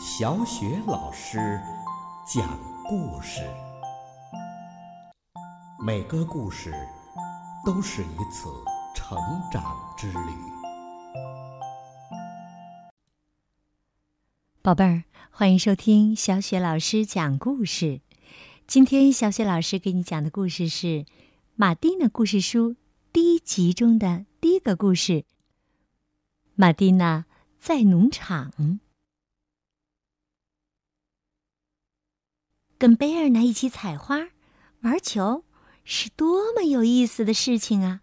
小雪老师讲故事，每个故事都是一次成长之旅。宝贝儿，欢迎收听小雪老师讲故事。今天小雪老师给你讲的故事是《马丁的故事书》第一集中的第一个故事。马蒂娜在农场。跟贝尔娜一起采花、玩球，是多么有意思的事情啊！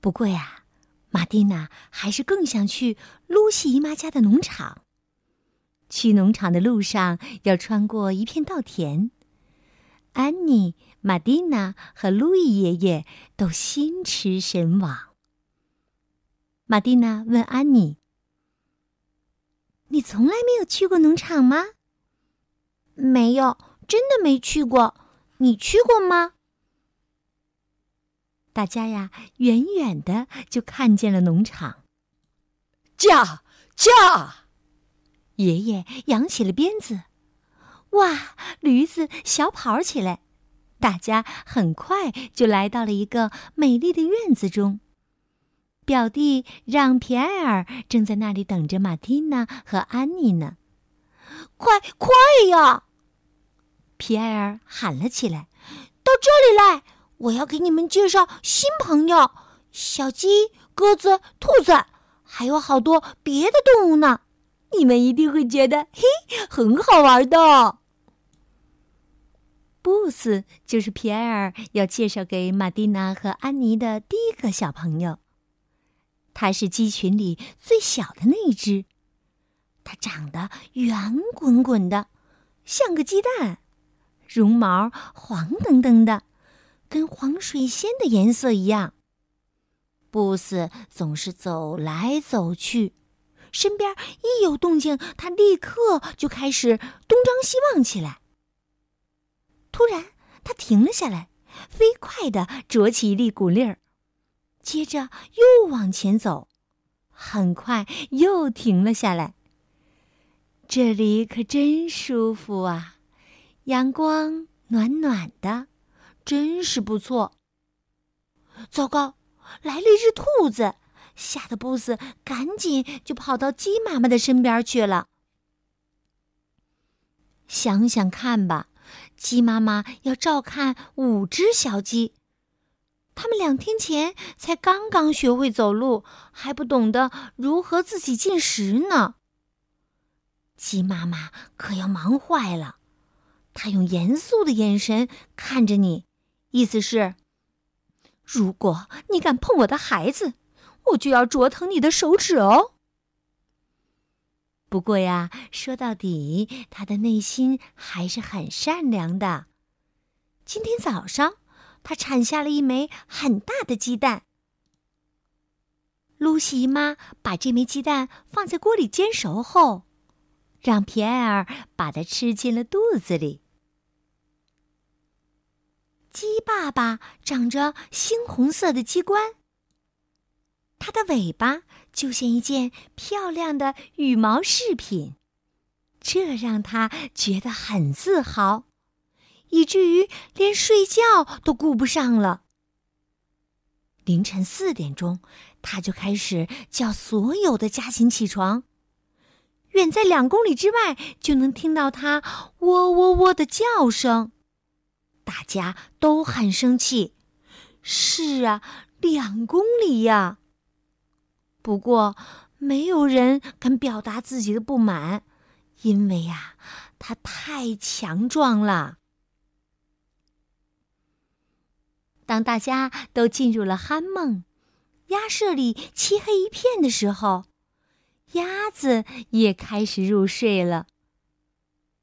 不过呀，马蒂娜还是更想去露西姨妈家的农场。去农场的路上要穿过一片稻田，安妮、马蒂娜和路易爷爷都心驰神往。马蒂娜问安妮：“你从来没有去过农场吗？”没有，真的没去过。你去过吗？大家呀，远远的就看见了农场。驾驾！爷爷扬起了鞭子，哇，驴子小跑起来。大家很快就来到了一个美丽的院子中。表弟让皮埃尔正在那里等着马蒂娜和安妮呢。快快呀！皮埃尔喊了起来：“到这里来！我要给你们介绍新朋友——小鸡、鸽子、兔子，还有好多别的动物呢。你们一定会觉得嘿，很好玩的。”布斯就是皮埃尔要介绍给玛蒂娜和安妮的第一个小朋友。他是鸡群里最小的那一只，它长得圆滚滚的，像个鸡蛋。绒毛黄澄澄的，跟黄水仙的颜色一样。布斯总是走来走去，身边一有动静，他立刻就开始东张西望起来。突然，他停了下来，飞快地啄起一粒谷粒儿，接着又往前走，很快又停了下来。这里可真舒服啊！阳光暖暖的，真是不错。糟糕，来了一只兔子，吓得布斯赶紧就跑到鸡妈妈的身边去了。想想看吧，鸡妈妈要照看五只小鸡，它们两天前才刚刚学会走路，还不懂得如何自己进食呢。鸡妈妈可要忙坏了。他用严肃的眼神看着你，意思是：如果你敢碰我的孩子，我就要啄疼你的手指哦。不过呀，说到底，他的内心还是很善良的。今天早上，他产下了一枚很大的鸡蛋。露西姨妈把这枚鸡蛋放在锅里煎熟后，让皮埃尔把它吃进了肚子里。鸡爸爸长着猩红色的鸡冠，它的尾巴就像一件漂亮的羽毛饰品，这让他觉得很自豪，以至于连睡觉都顾不上了。凌晨四点钟，他就开始叫所有的家禽起床，远在两公里之外就能听到它“喔喔喔”的叫声。大家都很生气，是啊，两公里呀。不过，没有人敢表达自己的不满，因为呀，他太强壮了。当大家都进入了酣梦，鸭舍里漆黑一片的时候，鸭子也开始入睡了。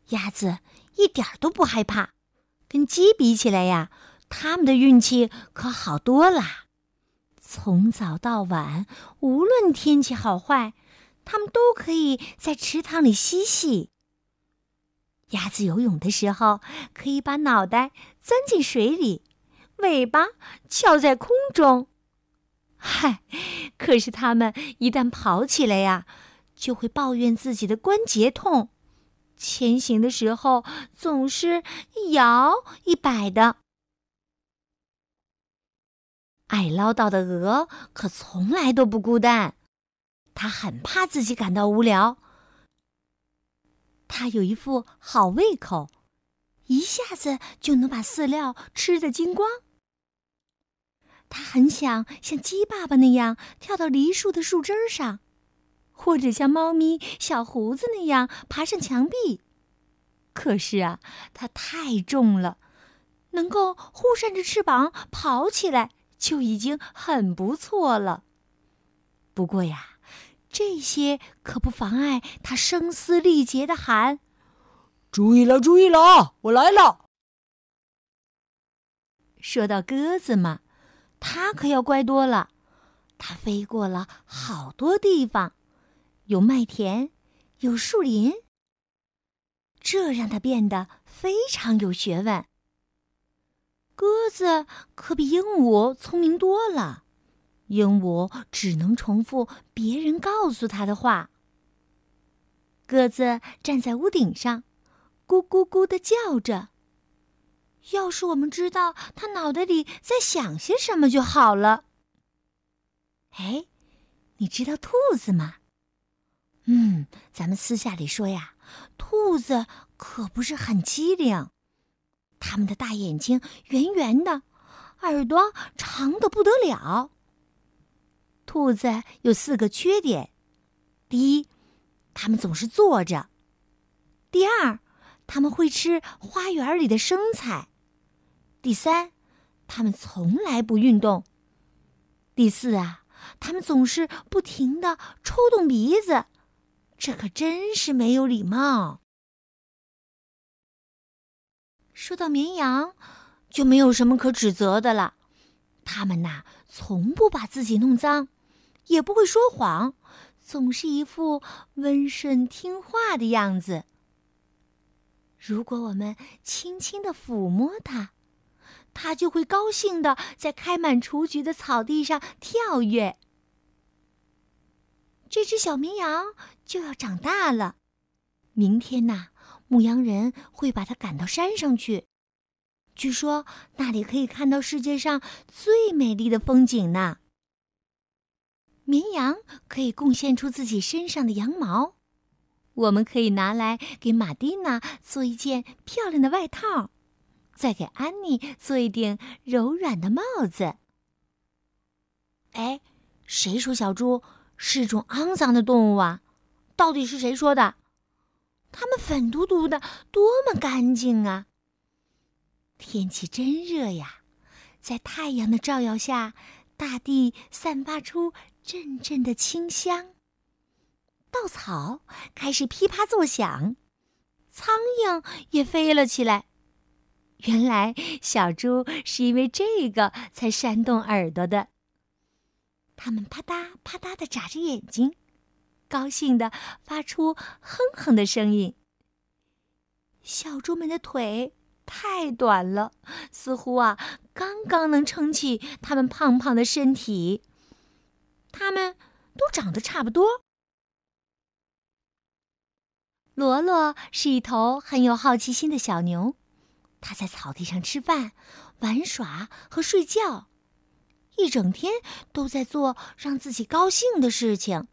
鸭子一点都不害怕。跟鸡比起来呀，他们的运气可好多啦！从早到晚，无论天气好坏，他们都可以在池塘里嬉戏。鸭子游泳的时候，可以把脑袋钻进水里，尾巴翘在空中。嗨，可是它们一旦跑起来呀，就会抱怨自己的关节痛，前行的时候总是一摇一摆的。爱唠叨的鹅可从来都不孤单，它很怕自己感到无聊。它有一副好胃口，一下子就能把饲料吃得精光。它很想像鸡爸爸那样跳到梨树的树枝上，或者像猫咪小胡子那样爬上墙壁。可是啊，它太重了，能够忽扇着翅膀跑起来。就已经很不错了。不过呀，这些可不妨碍它声嘶力竭的喊：“注意了，注意了，我来了！”说到鸽子嘛，它可要乖多了。它飞过了好多地方，有麦田，有树林，这让它变得非常有学问。鸽子可比鹦鹉聪明多了，鹦鹉只能重复别人告诉它的话。鸽子站在屋顶上，咕咕咕的叫着。要是我们知道它脑袋里在想些什么就好了。哎，你知道兔子吗？嗯，咱们私下里说呀，兔子可不是很机灵。它们的大眼睛圆圆的，耳朵长的不得了。兔子有四个缺点：第一，它们总是坐着；第二，它们会吃花园里的生菜；第三，它们从来不运动；第四啊，它们总是不停的抽动鼻子，这可真是没有礼貌。说到绵羊，就没有什么可指责的了。他们呐，从不把自己弄脏，也不会说谎，总是一副温顺听话的样子。如果我们轻轻的抚摸它，它就会高兴的在开满雏菊的草地上跳跃。这只小绵羊就要长大了，明天呐。牧羊人会把它赶到山上去，据说那里可以看到世界上最美丽的风景呢。绵羊可以贡献出自己身上的羊毛，我们可以拿来给马蒂娜做一件漂亮的外套，再给安妮做一顶柔软的帽子。哎，谁说小猪是种肮脏的动物啊？到底是谁说的？它们粉嘟嘟的，多么干净啊！天气真热呀，在太阳的照耀下，大地散发出阵阵的清香。稻草开始噼啪作响，苍蝇也飞了起来。原来小猪是因为这个才扇动耳朵的。它们啪嗒啪嗒的眨着眼睛。高兴的发出哼哼的声音。小猪们的腿太短了，似乎啊刚刚能撑起它们胖胖的身体。它们都长得差不多。罗罗是一头很有好奇心的小牛，它在草地上吃饭、玩耍和睡觉，一整天都在做让自己高兴的事情。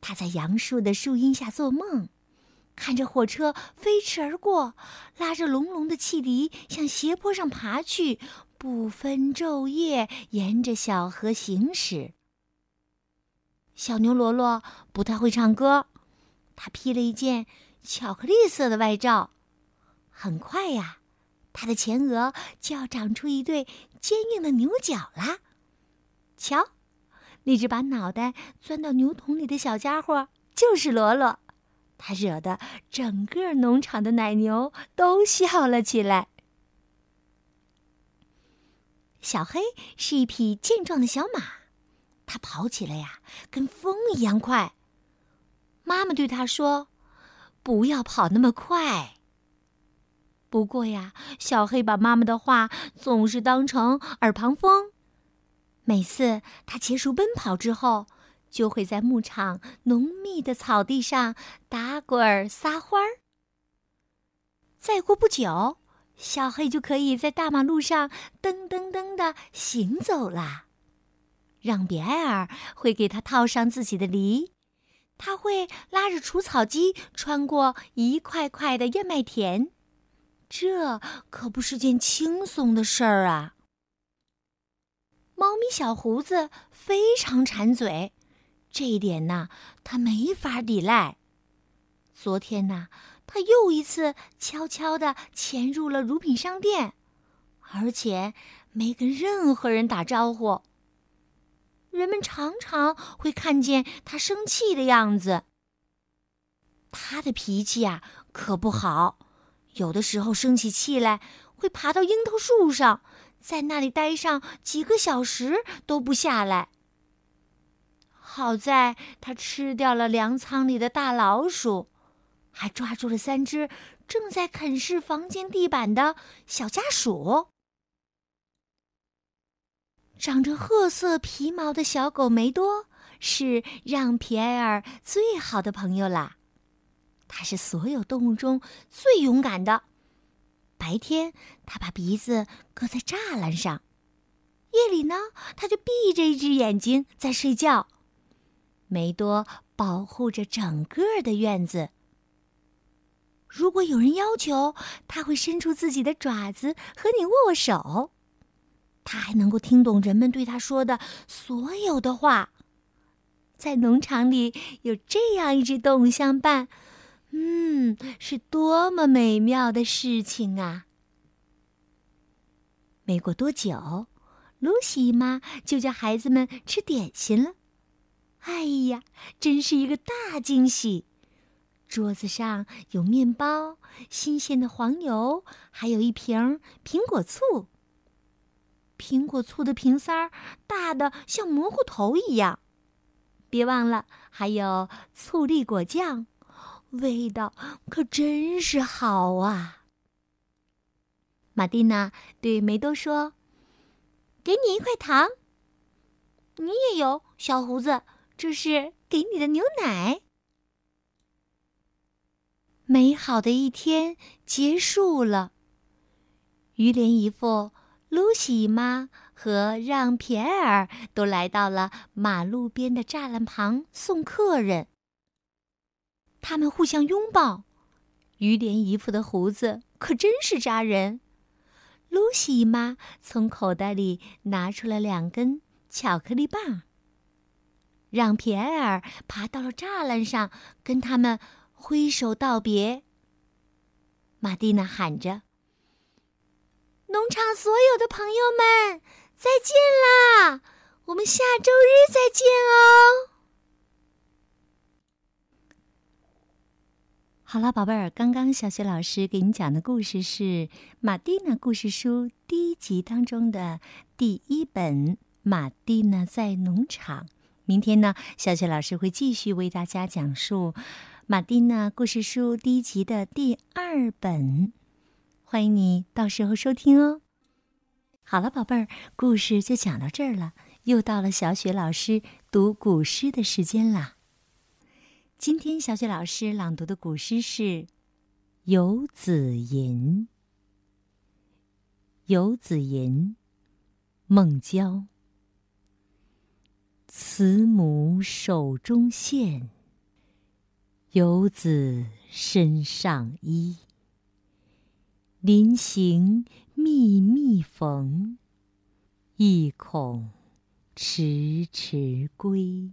他在杨树的树荫下做梦，看着火车飞驰而过，拉着隆隆的汽笛向斜坡上爬去，不分昼夜沿着小河行驶。小牛罗罗不太会唱歌，他披了一件巧克力色的外罩。很快呀，他的前额就要长出一对坚硬的牛角啦！瞧。那只把脑袋钻到牛桶里的小家伙就是罗罗，他惹得整个农场的奶牛都笑了起来。小黑是一匹健壮的小马，它跑起来呀，跟风一样快。妈妈对他说：“不要跑那么快。”不过呀，小黑把妈妈的话总是当成耳旁风。每次他结束奔跑之后，就会在牧场浓密的草地上打滚撒欢儿。再过不久，小黑就可以在大马路上噔噔噔的行走了。让比埃尔会给他套上自己的犁，他会拉着除草机穿过一块块的燕麦田，这可不是件轻松的事儿啊。猫咪小胡子非常馋嘴，这一点呢，他没法抵赖。昨天呢，他又一次悄悄地潜入了乳品商店，而且没跟任何人打招呼。人们常常会看见他生气的样子。他的脾气啊，可不好，有的时候生起气来会爬到樱桃树上，在那里待上几个小时都不下来。好在他吃掉了粮仓里的大老鼠，还抓住了三只正在啃噬房间地板的小家鼠。长着褐色皮毛的小狗梅多是让皮埃尔最好的朋友啦。它是所有动物中最勇敢的。白天，它把鼻子搁在栅栏上；夜里呢，它就闭着一只眼睛在睡觉。梅多保护着整个的院子。如果有人要求，它会伸出自己的爪子和你握握手。他还能够听懂人们对他说的所有的话。在农场里有这样一只动物相伴，嗯，是多么美妙的事情啊！没过多久，露西姨妈就叫孩子们吃点心了。哎呀，真是一个大惊喜！桌子上有面包、新鲜的黄油，还有一瓶苹果醋。苹果醋的瓶塞儿大的像蘑菇头一样，别忘了还有醋栗果酱，味道可真是好啊！马蒂娜对梅多说：“给你一块糖，你也有小胡子，这是给你的牛奶。”美好的一天结束了，于连姨父。露西姨妈和让皮埃尔都来到了马路边的栅栏旁送客人。他们互相拥抱。于连姨父的胡子可真是扎人。露西姨妈从口袋里拿出了两根巧克力棒。让皮埃尔爬到了栅栏上，跟他们挥手道别。玛蒂娜喊着。农场所有的朋友们，再见啦！我们下周日再见哦。好了，宝贝儿，刚刚小雪老师给你讲的故事是《马蒂娜故事书》第一集当中的第一本《马蒂娜在农场》。明天呢，小雪老师会继续为大家讲述《马蒂娜故事书》第一集的第二本。欢迎你到时候收听哦。好了，宝贝儿，故事就讲到这儿了。又到了小雪老师读古诗的时间啦。今天小雪老师朗读的古诗是《游子吟》。《游子吟》，孟郊。慈母手中线，游子身上衣。临行密密缝，意恐迟迟归。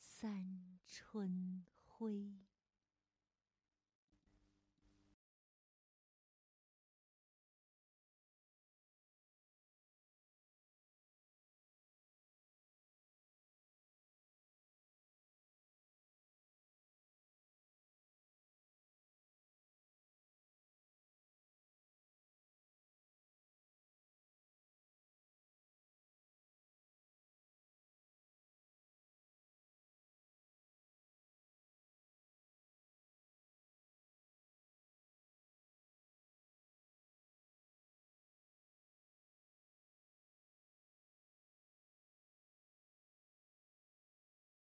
三春晖。